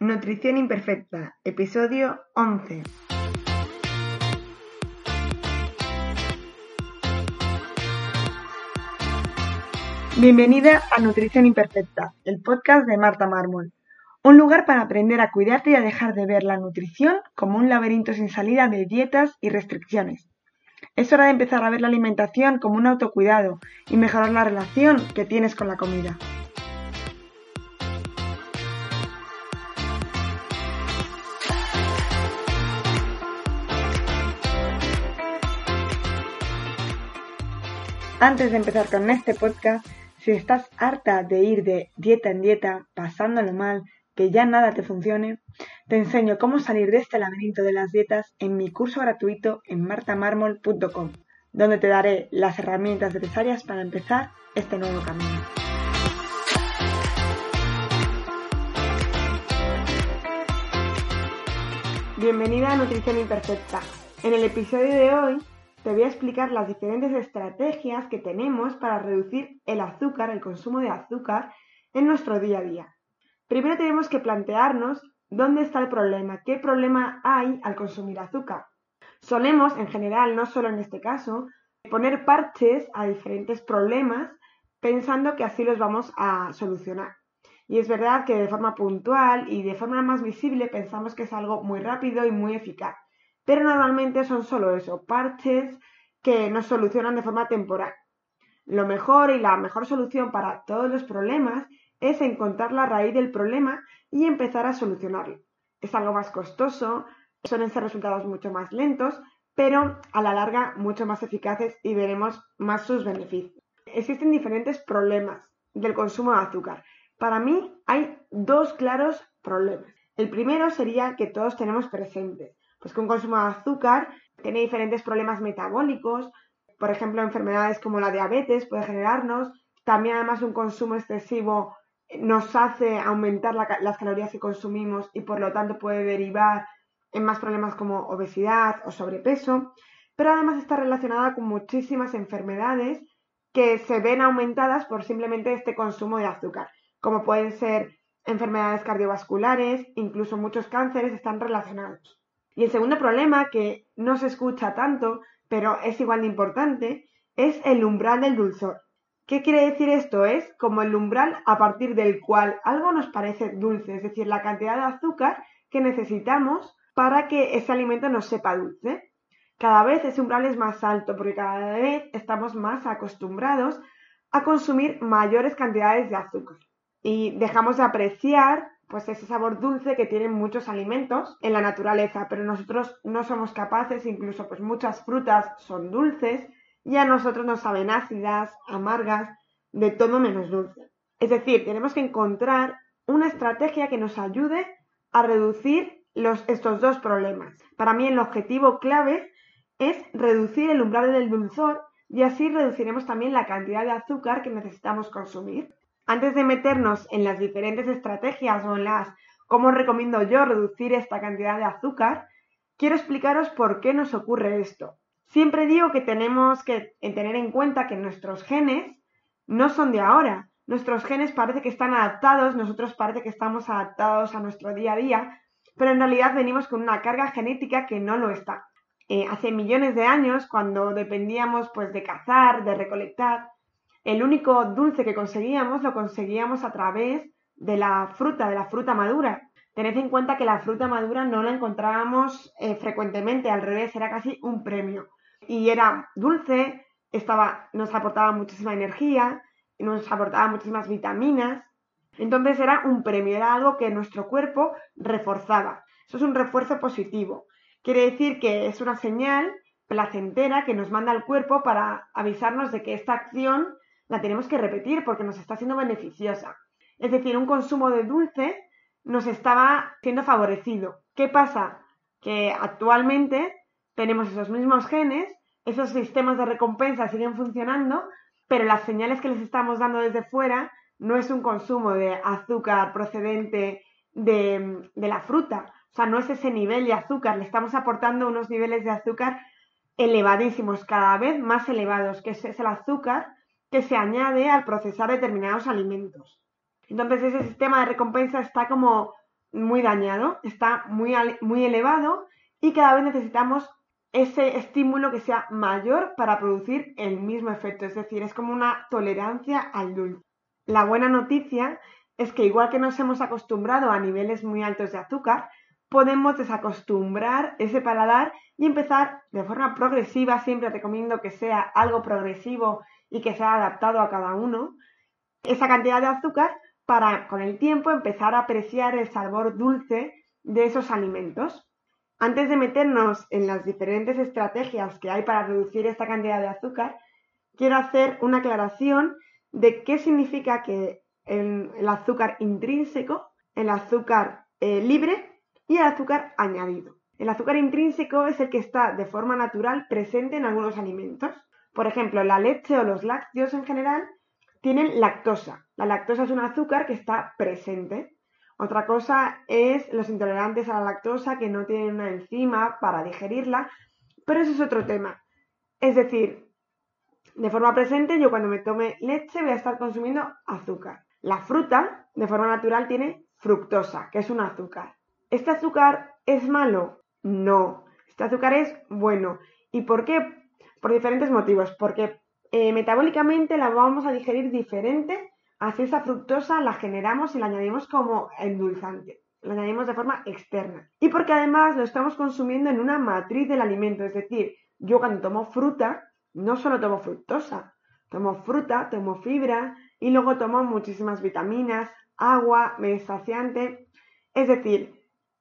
Nutrición Imperfecta, episodio 11. Bienvenida a Nutrición Imperfecta, el podcast de Marta Mármol. Un lugar para aprender a cuidarte y a dejar de ver la nutrición como un laberinto sin salida de dietas y restricciones. Es hora de empezar a ver la alimentación como un autocuidado y mejorar la relación que tienes con la comida. Antes de empezar con este podcast, si estás harta de ir de dieta en dieta, pasándolo mal, que ya nada te funcione, te enseño cómo salir de este laberinto de las dietas en mi curso gratuito en martamarmol.com, donde te daré las herramientas necesarias para empezar este nuevo camino. Bienvenida a Nutrición Imperfecta. En el episodio de hoy te voy a explicar las diferentes estrategias que tenemos para reducir el azúcar, el consumo de azúcar en nuestro día a día. Primero tenemos que plantearnos dónde está el problema, qué problema hay al consumir azúcar. Solemos, en general, no solo en este caso, poner parches a diferentes problemas pensando que así los vamos a solucionar. Y es verdad que de forma puntual y de forma más visible pensamos que es algo muy rápido y muy eficaz pero normalmente son solo eso, parches que nos solucionan de forma temporal. Lo mejor y la mejor solución para todos los problemas es encontrar la raíz del problema y empezar a solucionarlo. Es algo más costoso, suelen ser resultados mucho más lentos, pero a la larga mucho más eficaces y veremos más sus beneficios. Existen diferentes problemas del consumo de azúcar. Para mí hay dos claros problemas. El primero sería que todos tenemos presentes pues que un consumo de azúcar tiene diferentes problemas metabólicos, por ejemplo, enfermedades como la diabetes puede generarnos, también además un consumo excesivo nos hace aumentar las calorías que consumimos y por lo tanto puede derivar en más problemas como obesidad o sobrepeso, pero además está relacionada con muchísimas enfermedades que se ven aumentadas por simplemente este consumo de azúcar, como pueden ser enfermedades cardiovasculares, incluso muchos cánceres están relacionados. Y el segundo problema, que no se escucha tanto, pero es igual de importante, es el umbral del dulzor. ¿Qué quiere decir esto? Es como el umbral a partir del cual algo nos parece dulce, es decir, la cantidad de azúcar que necesitamos para que ese alimento nos sepa dulce. Cada vez ese umbral es más alto porque cada vez estamos más acostumbrados a consumir mayores cantidades de azúcar y dejamos de apreciar pues ese sabor dulce que tienen muchos alimentos en la naturaleza, pero nosotros no somos capaces, incluso pues muchas frutas son dulces y a nosotros nos saben ácidas, amargas, de todo menos dulce. Es decir, tenemos que encontrar una estrategia que nos ayude a reducir los, estos dos problemas. Para mí el objetivo clave es reducir el umbral del dulzor y así reduciremos también la cantidad de azúcar que necesitamos consumir. Antes de meternos en las diferentes estrategias o en las cómo recomiendo yo reducir esta cantidad de azúcar, quiero explicaros por qué nos ocurre esto. Siempre digo que tenemos que tener en cuenta que nuestros genes no son de ahora. Nuestros genes parece que están adaptados, nosotros parece que estamos adaptados a nuestro día a día, pero en realidad venimos con una carga genética que no lo está. Eh, hace millones de años, cuando dependíamos pues, de cazar, de recolectar, el único dulce que conseguíamos lo conseguíamos a través de la fruta, de la fruta madura. Tened en cuenta que la fruta madura no la encontrábamos eh, frecuentemente, al revés, era casi un premio. Y era dulce, nos aportaba muchísima energía, nos aportaba muchísimas vitaminas. Entonces era un premio, era algo que nuestro cuerpo reforzaba. Eso es un refuerzo positivo. Quiere decir que es una señal placentera que nos manda el cuerpo para avisarnos de que esta acción la tenemos que repetir porque nos está siendo beneficiosa. Es decir, un consumo de dulce nos estaba siendo favorecido. ¿Qué pasa? Que actualmente tenemos esos mismos genes, esos sistemas de recompensa siguen funcionando, pero las señales que les estamos dando desde fuera no es un consumo de azúcar procedente de, la fruta, o sea, no es ese nivel de azúcar, le estamos aportando unos niveles de azúcar elevadísimos, cada vez más elevados, que es el azúcar que se añade al procesar determinados alimentos. Entonces ese sistema de recompensa está como muy dañado, está muy, muy elevado y cada vez necesitamos ese estímulo que sea mayor para producir el mismo efecto. Es decir, es como una tolerancia al dulce. La buena noticia es que igual que nos hemos acostumbrado a niveles muy altos de azúcar, podemos desacostumbrar ese paladar y empezar de forma progresiva, siempre recomiendo que sea algo progresivo y que sea adaptado a cada uno, esa cantidad de azúcar para con el tiempo empezar a apreciar el sabor dulce de esos alimentos. Antes de meternos en las diferentes estrategias que hay para reducir esta cantidad de azúcar, quiero hacer una aclaración de qué significa que el, azúcar intrínseco, el azúcar eh, libre y el azúcar añadido. El azúcar intrínseco es el que está de forma natural presente en algunos alimentos. Por ejemplo, la leche o los lácteos en general tienen lactosa. La lactosa es un azúcar que está presente. Otra cosa es los intolerantes a la lactosa que no tienen una enzima para digerirla, pero eso es otro tema. Es decir, de forma presente yo cuando me tome leche voy a estar consumiendo azúcar. La fruta, de forma natural, tiene fructosa, que es un azúcar. ¿Este azúcar es malo? No. Este azúcar es bueno. ¿Y por qué? Por diferentes motivos. Porque eh, metabólicamente la vamos a digerir diferente Así esa fructosa la generamos y la añadimos como endulzante. La añadimos de forma externa. Y porque además lo estamos consumiendo en una matriz del alimento. Es decir, yo cuando tomo fruta, no solo tomo fructosa, tomo fruta, tomo fibra y luego tomo muchísimas vitaminas, agua, me saciante. Es decir,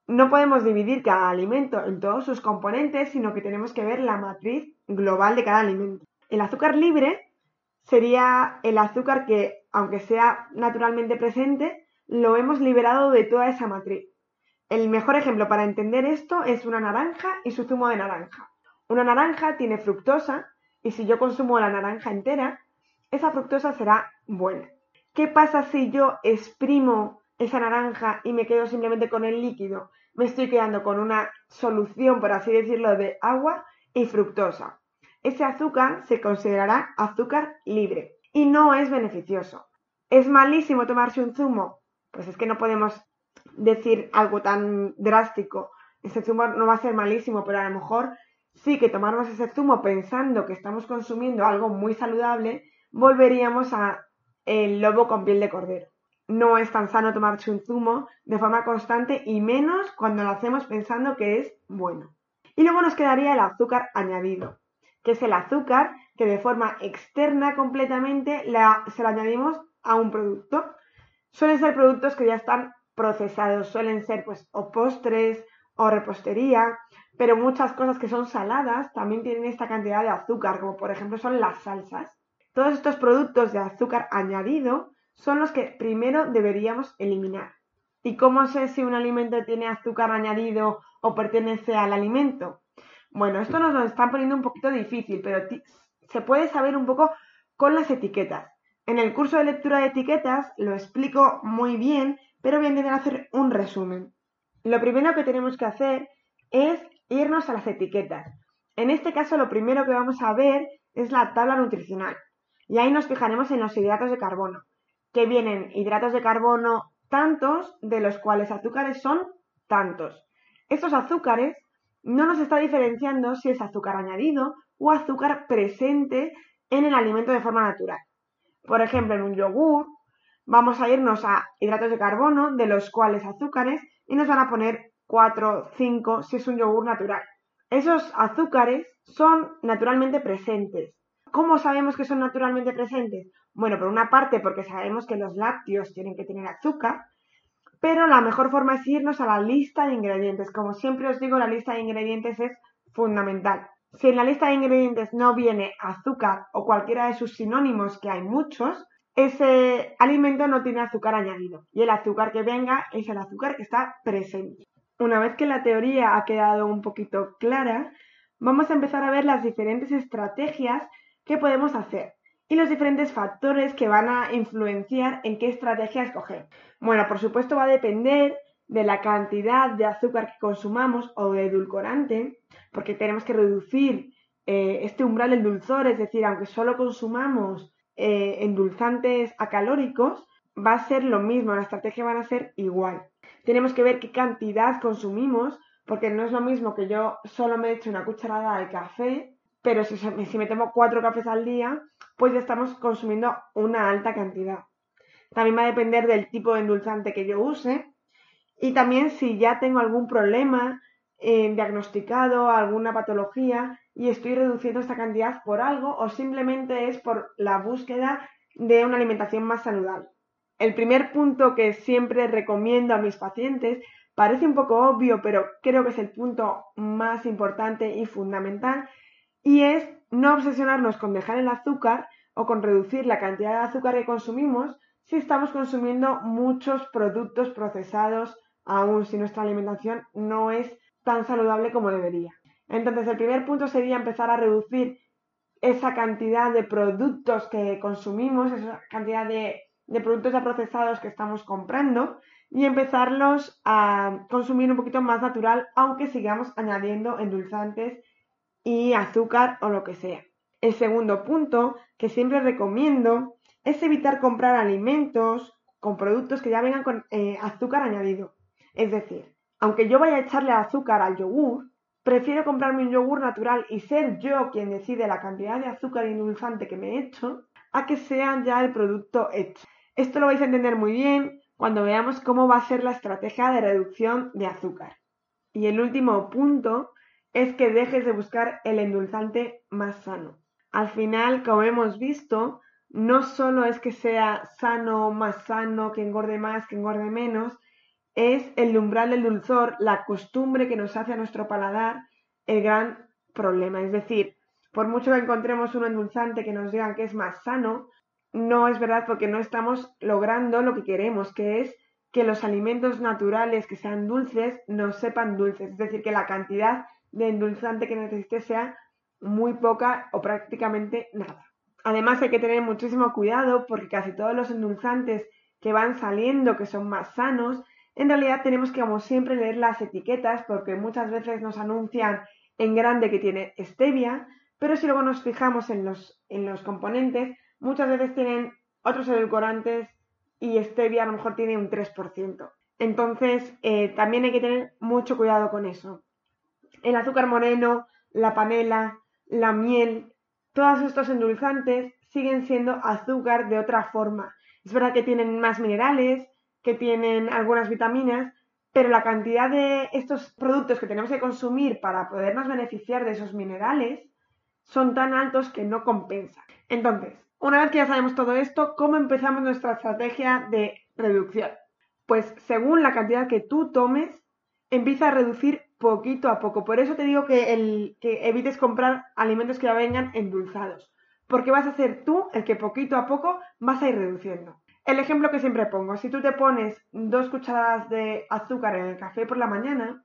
no podemos dividir cada alimento en todos sus componentes, sino que tenemos que ver la matriz global de cada alimento. El azúcar libre sería el azúcar que, aunque sea naturalmente presente, lo hemos liberado de toda esa matriz. El mejor ejemplo para entender esto es una naranja y su zumo de naranja. Una naranja tiene fructosa y si yo consumo la naranja entera, esa fructosa será buena. ¿Qué pasa si yo exprimo esa naranja y me quedo simplemente con el líquido? Me estoy quedando con una solución, por así decirlo, de agua y fructosa ese azúcar se considerará azúcar libre y no es beneficioso. ¿Es malísimo tomarse un zumo? Pues es que no podemos decir algo tan drástico. Ese zumo no va a ser malísimo, pero a lo mejor sí que tomarnos ese zumo pensando que estamos consumiendo algo muy saludable, volveríamos a el lobo con piel de cordero. No es tan sano tomarse un zumo de forma constante y menos cuando lo hacemos pensando que es bueno. Y luego nos quedaría el azúcar añadido que es el azúcar, que de forma externa completamente se lo añadimos a un producto. Suelen ser productos que ya están procesados, suelen ser pues o postres o repostería, pero muchas cosas que son saladas también tienen esta cantidad de azúcar, como por ejemplo son las salsas. Todos estos productos de azúcar añadido son los que primero deberíamos eliminar. ¿Y cómo sé si un alimento tiene azúcar añadido o pertenece al alimento? Bueno, esto nos lo están poniendo un poquito difícil, pero se puede saber un poco con las etiquetas. En el curso de lectura de etiquetas lo explico muy bien, pero voy a intentar hacer un resumen. Lo primero que tenemos que hacer es irnos a las etiquetas. En este caso, lo primero que vamos a ver es la tabla nutricional. Y ahí nos fijaremos en los hidratos de carbono, que vienen hidratos de carbono tantos, de los cuales azúcares son tantos. Estos azúcares no nos está diferenciando si es azúcar añadido o azúcar presente en el alimento de forma natural. Por ejemplo, en un yogur vamos a irnos a hidratos de carbono, de los cuales azúcares, y nos van a poner 4, 5 si es un yogur natural. Esos azúcares son naturalmente presentes. ¿Cómo sabemos que son naturalmente presentes? Bueno, por una parte porque sabemos que los lácteos tienen que tener azúcar, pero la mejor forma es irnos a la lista de ingredientes. Como siempre os digo, la lista de ingredientes es fundamental. Si en la lista de ingredientes no viene azúcar o cualquiera de sus sinónimos, que hay muchos, ese alimento no tiene azúcar añadido y el azúcar que venga es el azúcar que está presente. Una vez que la teoría ha quedado un poquito clara, vamos a empezar a ver las diferentes estrategias que podemos hacer y los diferentes factores que van a influenciar en qué estrategia escoger. Bueno, por supuesto va a depender de la cantidad de azúcar que consumamos o de edulcorante, porque tenemos que reducir eh, este umbral del dulzor, es decir, aunque solo consumamos eh, endulzantes acalóricos, va a ser lo mismo, la estrategia va a ser igual. Tenemos que ver qué cantidad consumimos, porque no es lo mismo que yo solo me eche una cucharada de café, pero si, me tomo cuatro cafés al día, pues ya estamos consumiendo una alta cantidad. También va a depender del tipo de endulzante que yo use y también si ya tengo algún problema eh, diagnosticado, alguna patología y estoy reduciendo esta cantidad por algo o simplemente es por la búsqueda de una alimentación más saludable. El primer punto que siempre recomiendo a mis pacientes parece un poco obvio, pero creo que es el punto más importante y fundamental, y es no obsesionarnos con dejar el azúcar o con reducir la cantidad de azúcar que consumimos si estamos consumiendo muchos productos procesados, aún si nuestra alimentación no es tan saludable como debería. Entonces, el primer punto sería empezar a reducir esa cantidad de productos que consumimos, esa cantidad de, productos ya procesados que estamos comprando y empezarlos a consumir un poquito más natural, aunque sigamos añadiendo endulzantes y azúcar o lo que sea. El segundo punto que siempre recomiendo es evitar comprar alimentos con productos que ya vengan con eh, azúcar añadido. Es decir, aunque yo vaya a echarle azúcar al yogur, prefiero comprarme un yogur natural y ser yo quien decide la cantidad de azúcar y endulzante que me he hecho, a que sea ya el producto hecho. Esto lo vais a entender muy bien cuando veamos cómo va a ser la estrategia de reducción de azúcar. Y el último punto es que dejes de buscar el endulzante más sano. Al final, como hemos visto, no solo es que sea sano, más sano, que engorde más, que engorde menos, es el umbral del dulzor, la costumbre que nos hace a nuestro paladar el gran problema. Es decir, por mucho que encontremos un endulzante que nos diga que es más sano, no es verdad porque no estamos logrando lo que queremos, que es que los alimentos naturales que sean dulces nos sepan dulces. Es decir, que la cantidad de endulzante que necesite sea muy poca o prácticamente nada. Además hay que tener muchísimo cuidado porque casi todos los endulzantes que van saliendo, que son más sanos, en realidad tenemos que, como siempre, leer las etiquetas porque muchas veces nos anuncian en grande que tiene stevia, pero si luego nos fijamos en los, en los componentes, muchas veces tienen otros edulcorantes y stevia a lo mejor tiene un 3%. Entonces, eh, también hay que tener mucho cuidado con eso el azúcar moreno, la panela, la miel, todos estos endulzantes siguen siendo azúcar de otra forma. Es verdad que tienen más minerales, que tienen algunas vitaminas, pero la cantidad de estos productos que tenemos que consumir para podernos beneficiar de esos minerales son tan altos que no compensa. Entonces, una vez que ya sabemos todo esto, ¿cómo empezamos nuestra estrategia de reducción? Pues según la cantidad que tú tomes, empieza a reducir poquito a poco. Por eso te digo que, evites comprar alimentos que ya vengan endulzados, porque vas a ser tú el que poquito a poco vas a ir reduciendo. El ejemplo que siempre pongo, si tú te pones dos cucharadas de azúcar en el café por la mañana,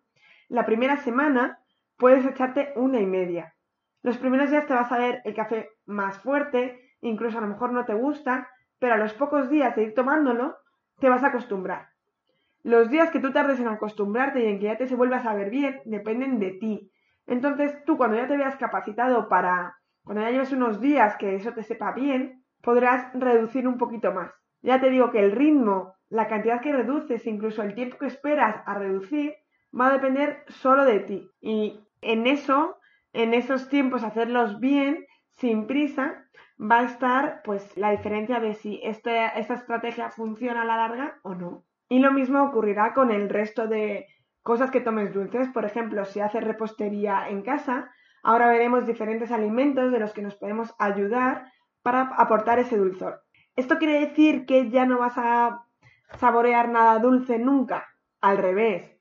la primera semana puedes echarte una y media. Los primeros días te vas a ver el café más fuerte, incluso a lo mejor no te gusta, pero a los pocos días de ir tomándolo, te vas a acostumbrar. Los días que tú tardes en acostumbrarte y en que ya te se vuelva a saber bien dependen de ti. Entonces tú cuando ya te veas capacitado para, cuando ya lleves unos días que eso te sepa bien, podrás reducir un poquito más. Ya te digo que el ritmo, la cantidad que reduces, incluso el tiempo que esperas a reducir, va a depender solo de ti. Y en eso, en esos tiempos, hacerlos bien, sin prisa, va a estar pues la diferencia de si esta, esta estrategia funciona a la larga o no. Y lo mismo ocurrirá con el resto de cosas que tomes dulces. Por ejemplo, si haces repostería en casa, ahora veremos diferentes alimentos de los que nos podemos ayudar para aportar ese dulzor. ¿Esto quiere decir que ya no vas a saborear nada dulce nunca? Al revés.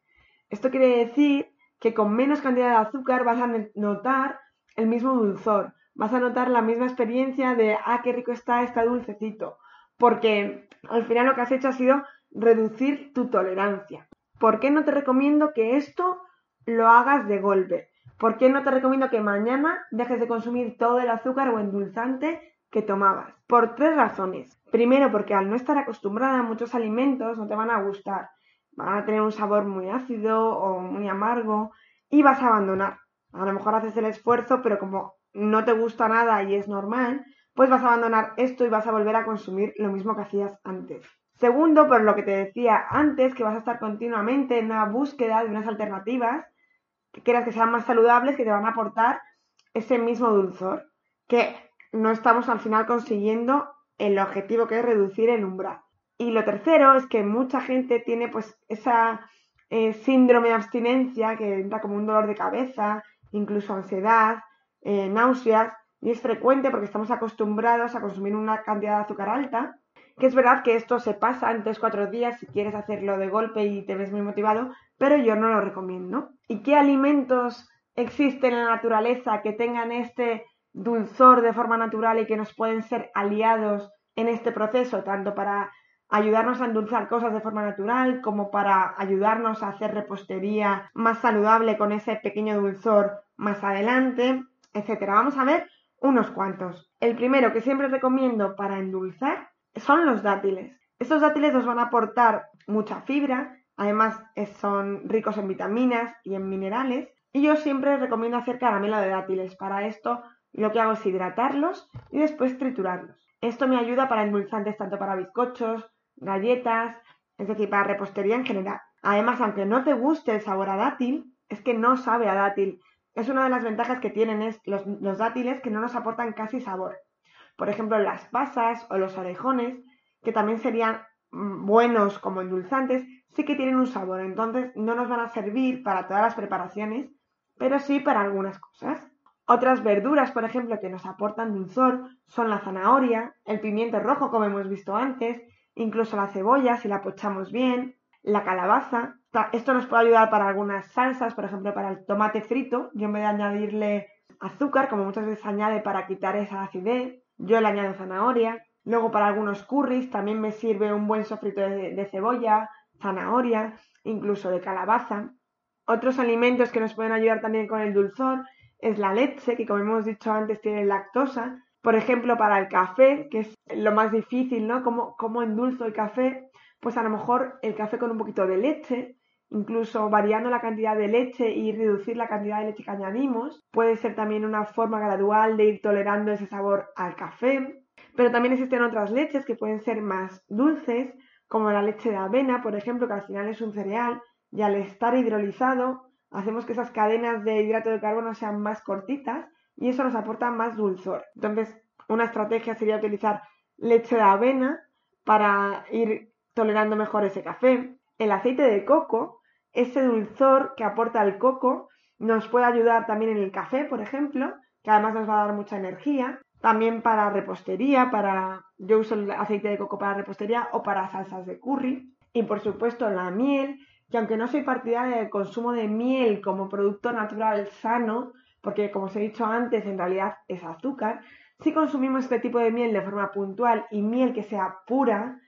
Esto quiere decir que con menos cantidad de azúcar vas a notar el mismo dulzor, vas a notar la misma experiencia de, ah, qué rico está este dulcecito, porque al final lo que has hecho ha sido reducir tu tolerancia. ¿Por qué no te recomiendo que esto lo hagas de golpe? ¿Por qué no te recomiendo que mañana dejes de consumir todo el azúcar o endulzante que tomabas? Por tres razones. Primero, porque al no estar acostumbrada a muchos alimentos no te van a gustar. Van a tener un sabor muy ácido o muy amargo y vas a abandonar. A lo mejor haces el esfuerzo, pero como no te gusta nada y es normal, pues vas a abandonar esto y vas a volver a consumir lo mismo que hacías antes. Segundo, por lo que te decía antes, que vas a estar continuamente en una búsqueda de unas alternativas que quieras que sean más saludables, que te van a aportar ese mismo dulzor, que no estamos al final consiguiendo el objetivo que es reducir el umbral. Y lo tercero es que mucha gente tiene pues esa eh, síndrome de abstinencia que entra como un dolor de cabeza, incluso ansiedad, eh, náuseas, y es frecuente porque estamos acostumbrados a consumir una cantidad de azúcar alta, que es verdad que esto se pasa en 3-4 días si quieres hacerlo de golpe y te ves muy motivado, pero yo no lo recomiendo. ¿Y qué alimentos existen en la naturaleza que tengan este dulzor de forma natural y que nos pueden ser aliados en este proceso, tanto para ayudarnos a endulzar cosas de forma natural como para ayudarnos a hacer repostería más saludable con ese pequeño dulzor más adelante, etcétera. Vamos a ver unos cuantos. El primero que siempre recomiendo para endulzar son los dátiles. Estos dátiles nos van a aportar mucha fibra, además son ricos en vitaminas y en minerales. Y yo siempre recomiendo hacer caramelo de dátiles. Para esto lo que hago es hidratarlos y después triturarlos. Esto me ayuda para endulzantes tanto para bizcochos, galletas, es decir, para repostería en general. Además, aunque no te guste el sabor a dátil, es que no sabe a dátil. Es una de las ventajas que tienen los dátiles que no nos aportan casi sabor. Por ejemplo, las pasas o los orejones, que también serían mm, buenos como endulzantes, sí que tienen un sabor. Entonces, no nos van a servir para todas las preparaciones, pero sí para algunas cosas. Otras verduras, por ejemplo, que nos aportan dulzor son la zanahoria, el pimiento rojo, como hemos visto antes, incluso la cebolla, si la pochamos bien, la calabaza. Esto nos puede ayudar para algunas salsas, por ejemplo, para el tomate frito. Yo en vez de añadirle azúcar, como muchas veces añade para quitar esa acidez, yo le añado zanahoria. Luego para algunos curries también me sirve un buen sofrito de, cebolla, zanahoria, incluso de calabaza. Otros alimentos que nos pueden ayudar también con el dulzor es la leche, que como hemos dicho antes tiene lactosa. Por ejemplo, para el café, que es lo más difícil, ¿no? ¿Cómo, cómo endulzo el café? Pues a lo mejor el café con un poquito de leche, incluso variando la cantidad de leche y reducir la cantidad de leche que añadimos. Puede ser también una forma gradual de ir tolerando ese sabor al café. Pero también existen otras leches que pueden ser más dulces, como la leche de avena, por ejemplo, que al final es un cereal y al estar hidrolizado hacemos que esas cadenas de hidrato de carbono sean más cortitas y eso nos aporta más dulzor. Entonces, una estrategia sería utilizar leche de avena para ir tolerando mejor ese café. El aceite de coco, ese dulzor que aporta el coco, nos puede ayudar también en el café, por ejemplo, que además nos va a dar mucha energía. También para repostería, para yo uso el aceite de coco para repostería o para salsas de curry. Y por supuesto la miel, que aunque no soy partidaria del consumo de miel como producto natural sano, porque como os he dicho antes, en realidad es azúcar, si consumimos este tipo de miel de forma puntual y miel que sea pura,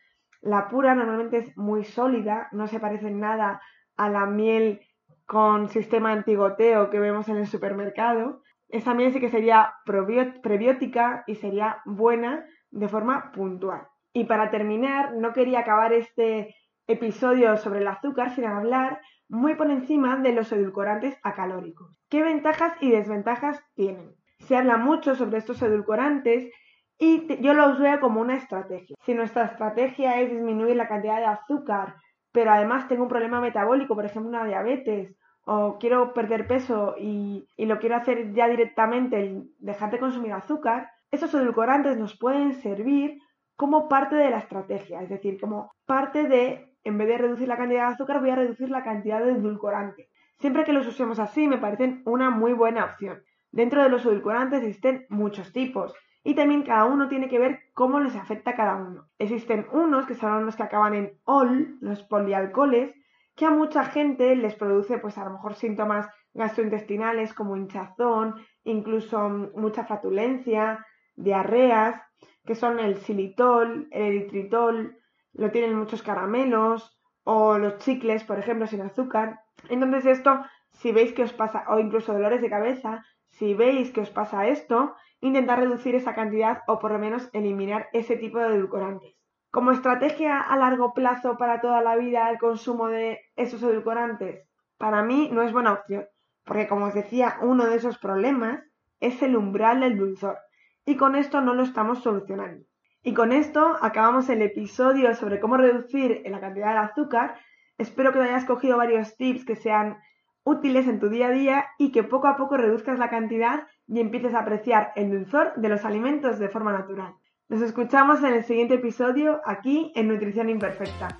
la pura normalmente es muy sólida, no se parece en nada a la miel con sistema antigoteo que vemos en el supermercado. Esa miel sí que sería prebiótica y sería buena de forma puntual. Y para terminar, no quería acabar este episodio sobre el azúcar sin hablar muy por encima de los edulcorantes acalóricos. ¿Qué ventajas y desventajas tienen? Se habla mucho sobre estos edulcorantes y yo los veo como una estrategia. Si nuestra estrategia es disminuir la cantidad de azúcar, pero además tengo un problema metabólico, por ejemplo una diabetes, o quiero perder peso y, y lo quiero hacer ya directamente, dejar de consumir azúcar, esos edulcorantes nos pueden servir como parte de la estrategia, es decir, como parte de en vez de reducir la cantidad de azúcar, voy a reducir la cantidad de edulcorante. Siempre que los usemos así, me parecen una muy buena opción. Dentro de los edulcorantes existen muchos tipos y también cada uno tiene que ver cómo les afecta a cada uno. Existen unos que son los que acaban en ol, los polialcoholes, que a mucha gente les produce pues a lo mejor síntomas gastrointestinales como hinchazón, incluso mucha flatulencia, diarreas, que son el xilitol, el eritritol, lo tienen muchos caramelos o los chicles, por ejemplo, sin azúcar. Entonces esto, si veis que os pasa, o incluso dolores de cabeza, si veis que os pasa esto, intentad reducir esa cantidad o por lo menos eliminar ese tipo de edulcorantes. Como estrategia a largo plazo para toda la vida el consumo de esos edulcorantes, para mí no es buena opción, porque como os decía, uno de esos problemas es el umbral del dulzor, y con esto no lo estamos solucionando. Y con esto acabamos el episodio sobre cómo reducir la cantidad de azúcar. Espero que te hayas cogido varios tips que sean útiles en tu día a día y que poco a poco reduzcas la cantidad y empieces a apreciar el dulzor de los alimentos de forma natural. Nos escuchamos en el siguiente episodio aquí en Nutrición Imperfecta.